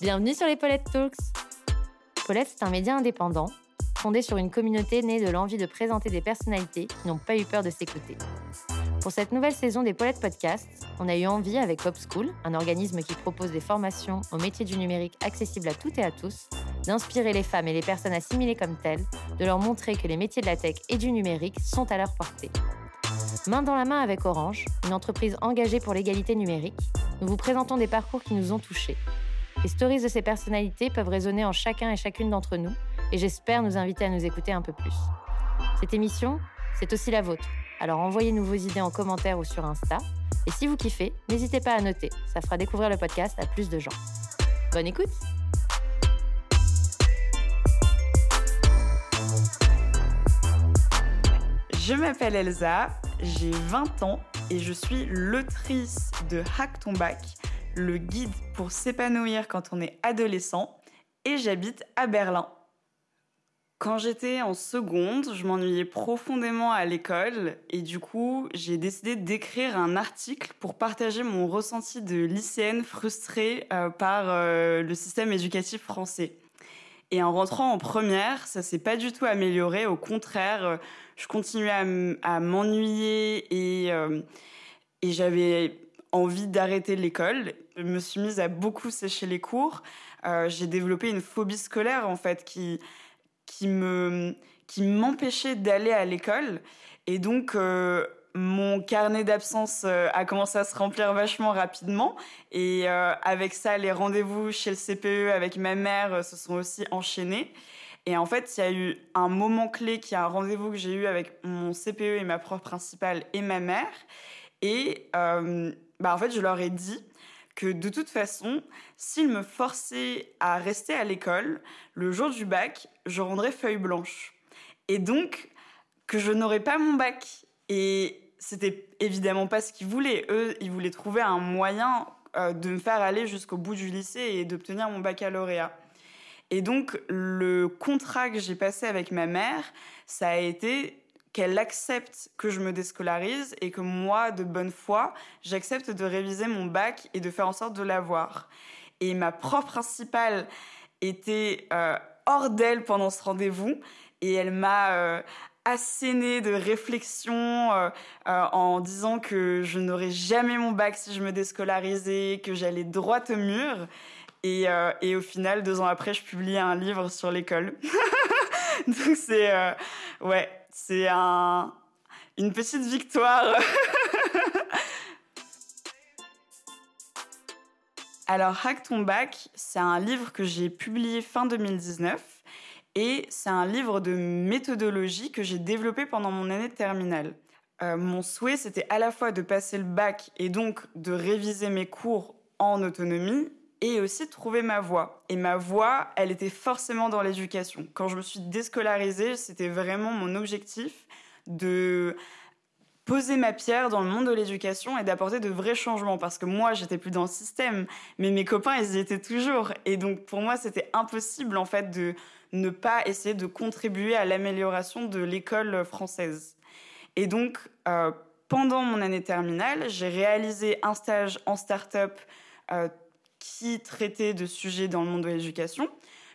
Bienvenue sur les Paulette Talks. Paulette, c'est un média indépendant, fondé sur une communauté née de l'envie de présenter des personnalités qui n'ont pas eu peur de s'écouter. Pour cette nouvelle saison des Paulette Podcasts, on a eu envie avec School, un organisme qui propose des formations au métier du numérique accessibles à toutes et à tous, d'inspirer les femmes et les personnes assimilées comme telles, de leur montrer que les métiers de la tech et du numérique sont à leur portée. Main dans la main avec Orange, une entreprise engagée pour l'égalité numérique, nous vous présentons des parcours qui nous ont touchés. Les stories de ces personnalités peuvent résonner en chacun et chacune d'entre nous, et j'espère nous inviter à nous écouter un peu plus. Cette émission, c'est aussi la vôtre. Alors envoyez-nous vos idées en commentaire ou sur Insta. Et si vous kiffez, n'hésitez pas à noter, ça fera découvrir le podcast à plus de gens. Bonne écoute Je m'appelle Elsa, j'ai 20 ans et je suis l'autrice de Hack ton bac, le guide pour s'épanouir quand on est adolescent, et j'habite à Berlin. Quand j'étais en seconde, je m'ennuyais profondément à l'école et du coup, j'ai décidé d'écrire un article pour partager mon ressenti de lycéenne frustrée euh, par euh, le système éducatif français. Et en rentrant en première, ça s'est pas du tout amélioré. Au contraire, euh, je continuais à m'ennuyer et, et j'avais envie d'arrêter l'école. Je me suis mise à beaucoup sécher les cours. Euh, j'ai développé une phobie scolaire en fait qui qui me qui m'empêchait d'aller à l'école et donc mon carnet d'absence a commencé à se remplir vachement rapidement et avec ça les rendez-vous chez le CPE avec ma mère se sont aussi enchaînés et en fait, il y a eu un moment clé qui est un rendez-vous que j'ai eu avec mon CPE et ma prof principale et ma mère. Et euh, bah en fait, je leur ai dit que de toute façon, s'ils me forçaient à rester à l'école, le jour du bac, je rendrais feuille blanche. Et donc, que je n'aurais pas mon bac. Et c'était évidemment pas ce qu'ils voulaient. Eux, ils voulaient trouver un moyen euh, de me faire aller jusqu'au bout du lycée et d'obtenir mon baccalauréat. Et donc, le contrat que j'ai passé avec ma mère, ça a été qu'elle accepte que je me déscolarise et que moi, de bonne foi, j'accepte de réviser mon bac et de faire en sorte de l'avoir. Et ma prof principale était euh, hors d'elle pendant ce rendez-vous et elle m'a euh, asséné de réflexions euh, en disant que je n'aurais jamais mon bac si je me déscolarisais, que j'allais droit au mur. Euh, et, au final, deux ans après, je publie un livre sur l'école. Donc c'est euh, ouais, c'est un, une petite victoire. Alors Hack ton bac, c'est un livre que j'ai publié fin 2019 et c'est un livre de méthodologie que j'ai développé pendant mon année de terminale. Euh, mon souhait, c'était à la fois de passer le bac et donc de réviser mes cours en autonomie et aussi trouver ma voie. Et ma voie, elle était forcément dans l'éducation. Quand je me suis déscolarisée, c'était vraiment mon objectif de poser ma pierre dans le monde de l'éducation et d'apporter de vrais changements parce que moi j'étais plus dans le système mais mes copains ils y étaient toujours et donc pour moi c'était impossible en fait de ne pas essayer de contribuer à l'amélioration de l'école française et donc euh, pendant mon année terminale j'ai réalisé un stage en start-up euh, qui traitait de sujets dans le monde de l'éducation.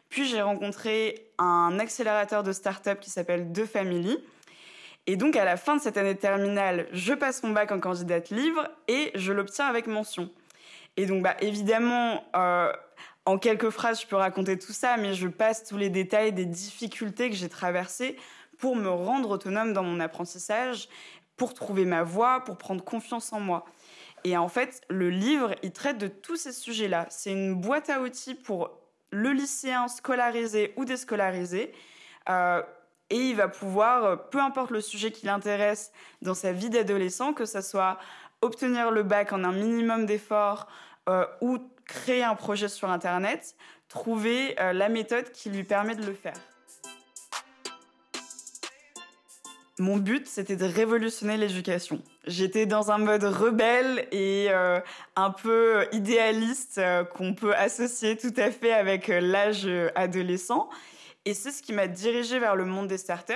Puis j'ai rencontré un accélérateur de start-up qui s'appelle The Family. Et donc à la fin de cette année terminale, je passe mon bac en candidate livre et je l'obtiens avec mention. Et donc bah, évidemment, euh, en quelques phrases, je peux raconter tout ça, mais je passe tous les détails des difficultés que j'ai traversées pour me rendre autonome dans mon apprentissage, pour trouver ma voie, pour prendre confiance en moi. Et en fait, le livre, il traite de tous ces sujets-là. C'est une boîte à outils pour le lycéen scolarisé ou déscolarisé. Euh, et il va pouvoir, euh, peu importe le sujet qui l'intéresse dans sa vie d'adolescent, que ce soit obtenir le bac en un minimum d'efforts euh, ou créer un projet sur Internet, trouver la méthode qui lui permet de le faire. Mon but, c'était de révolutionner l'éducation. J'étais dans un mode rebelle et euh, un peu idéaliste euh, qu'on peut associer tout à fait avec euh, l'âge adolescent. Et c'est ce qui m'a dirigée vers le monde des startups,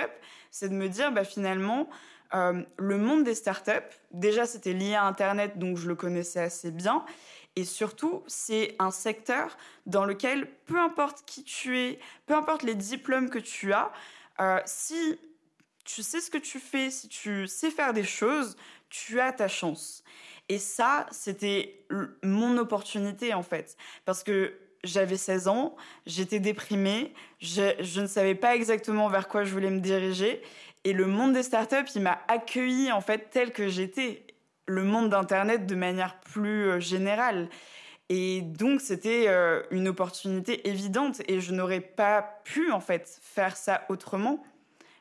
c'est de me dire, bah, finalement, le monde des startups, déjà c'était lié à Internet, donc je le connaissais assez bien. Et surtout, c'est un secteur dans lequel, peu importe qui tu es, peu importe les diplômes que tu as, si tu sais ce que tu fais, si tu sais faire des choses, tu as ta chance. Et ça, c'était mon opportunité en fait. Parce que j'avais 16 ans, j'étais déprimée, je, ne savais pas exactement vers quoi je voulais me diriger. Et le monde des startups, il m'a accueilli en fait tel que j'étais. Le monde d'Internet de manière plus euh, générale. Et donc, c'était euh, une opportunité évidente et je n'aurais pas pu en fait faire ça autrement.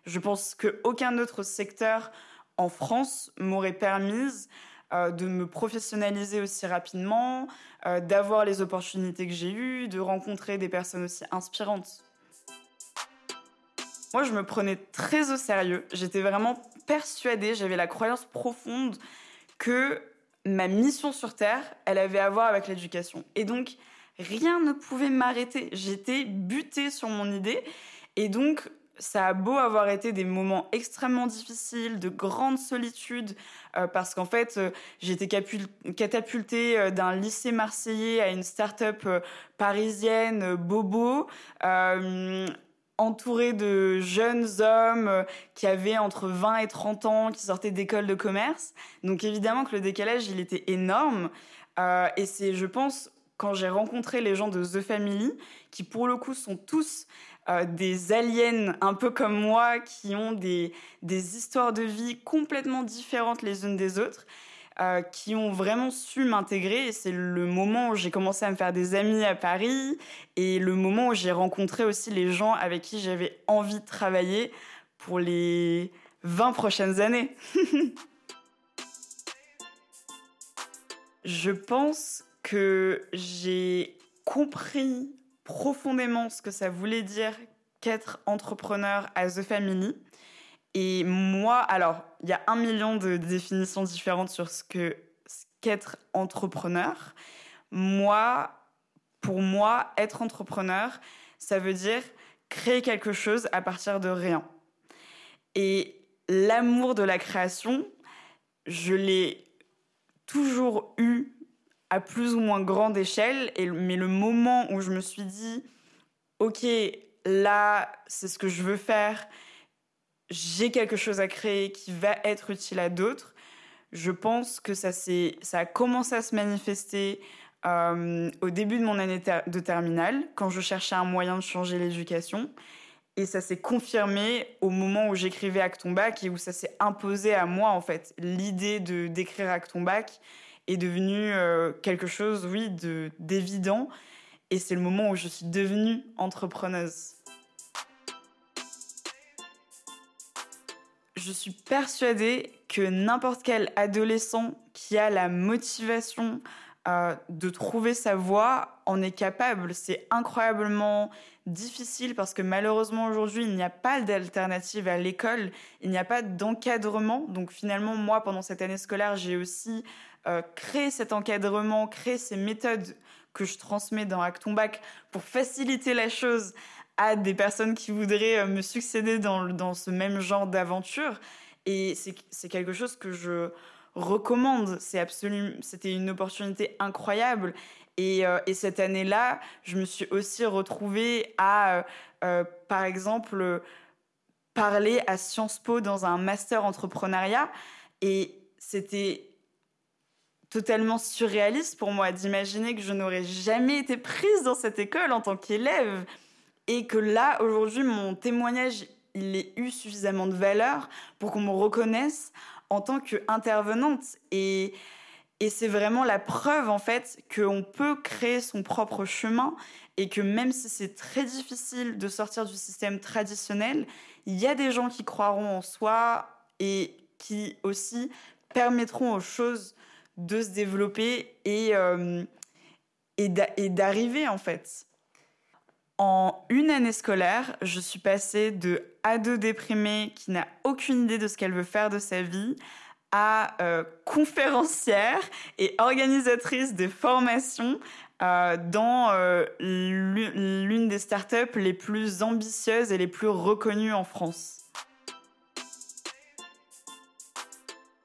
Je pense qu'aucun autre secteur en France m'aurait permis euh, de me professionnaliser aussi rapidement, euh, d'avoir les opportunités que j'ai eues, de rencontrer des personnes aussi inspirantes. Moi, je me prenais très au sérieux. J'étais vraiment persuadée, j'avais la croyance profonde que ma mission sur Terre, elle avait à voir avec l'éducation. Et donc, rien ne pouvait m'arrêter. J'étais butée sur mon idée. Et donc, ça a beau avoir été des moments extrêmement difficiles, de grande solitude, euh, parce qu'en fait, euh, j'ai été catapultée euh, d'un lycée marseillais à une start-up parisienne, Bobo, entourée de jeunes hommes qui avaient entre 20 et 30 ans, qui sortaient d'école de commerce. Donc évidemment que le décalage, il était énorme. et c'est, je pense, quand j'ai rencontré les gens de The Family, qui pour le coup sont tous euh, des aliens un peu comme moi qui ont des, des histoires de vie complètement différentes les unes des autres. Euh, qui ont vraiment su m'intégrer. C'est le moment où j'ai commencé à me faire des amis à Paris et le moment où j'ai rencontré aussi les gens avec qui j'avais envie de travailler pour les 20 prochaines années. Je pense que j'ai compris profondément ce que ça voulait dire qu'être entrepreneur à The Family. Et moi, alors, il y a un million de définitions différentes sur ce que qu'être entrepreneur. Moi, pour moi, être entrepreneur, ça veut dire créer quelque chose à partir de rien. Et l'amour de la création, je l'ai toujours eu à plus ou moins grande échelle. Et, mais le moment où je me suis dit, OK, là, c'est ce que je veux faire, j'ai quelque chose à créer qui va être utile à d'autres, je pense que ça, ça a commencé à se manifester euh, au début de mon année de terminale, quand je cherchais un moyen de changer l'éducation. Et ça s'est confirmé au moment où j'écrivais Acton Bac et où ça s'est imposé à moi, en fait. L'idée de d'écrire Acton Bac, est devenu euh, quelque chose, oui, d'évident. Et c'est le moment où je suis devenue entrepreneuse. Je suis persuadée que n'importe quel adolescent qui a la motivation euh, de trouver sa voie en est capable. C'est incroyablement difficile parce que malheureusement aujourd'hui, il n'y a pas d'alternative à l'école, il n'y a pas d'encadrement. Donc finalement, moi, pendant cette année scolaire, j'ai aussi euh, créer cet encadrement, créer ces méthodes que je transmets dans Acton Bac pour faciliter la chose à des personnes qui voudraient euh, me succéder dans, dans ce même genre d'aventure. Et c'est quelque chose que je recommande. C'était une opportunité incroyable. Et, euh, et cette année-là, je me suis aussi retrouvée à, par exemple, parler à Sciences Po dans un master entrepreneuriat. Et c'était totalement surréaliste pour moi d'imaginer que je n'aurais jamais été prise dans cette école en tant qu'élève et que là aujourd'hui mon témoignage il ait eu suffisamment de valeur pour qu'on me reconnaisse en tant qu'intervenante. Et et c'est vraiment la preuve en fait qu'on peut créer son propre chemin et que même si c'est très difficile de sortir du système traditionnel, il y a des gens qui croiront en soi et qui aussi permettront aux choses de se développer et, euh, et d'arriver en fait. En une année scolaire, je suis passée de ado déprimée qui n'a aucune idée de ce qu'elle veut faire de sa vie à euh, conférencière et organisatrice de formations euh, dans l'une des startups les plus ambitieuses et les plus reconnues en France.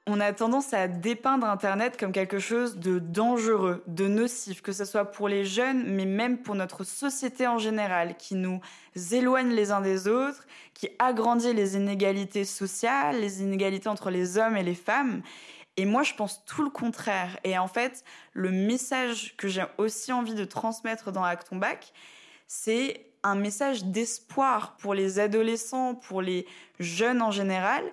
On a tendance à dépeindre Internet comme quelque chose de dangereux, de nocif, que ce soit pour les jeunes, mais même pour notre société en général, qui nous éloigne les uns des autres, qui agrandit les inégalités sociales, les inégalités entre les hommes et les femmes. Et moi, je pense tout le contraire. Et en fait, le message que j'ai aussi envie de transmettre dans Acton Back, c'est un message d'espoir pour les adolescents, pour les jeunes en général,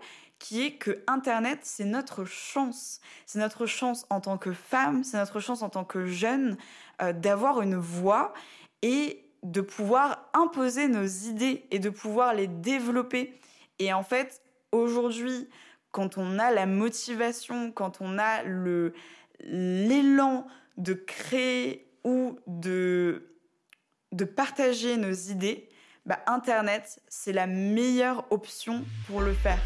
qui est que Internet, c'est notre chance. C'est notre chance en tant que femme, c'est notre chance en tant que jeune euh, d'avoir une voix et de pouvoir imposer nos idées et de pouvoir les développer. Et en fait, aujourd'hui, quand on a la motivation, quand on a le l'élan de créer ou de, de partager nos idées, bah Internet, c'est la meilleure option pour le faire.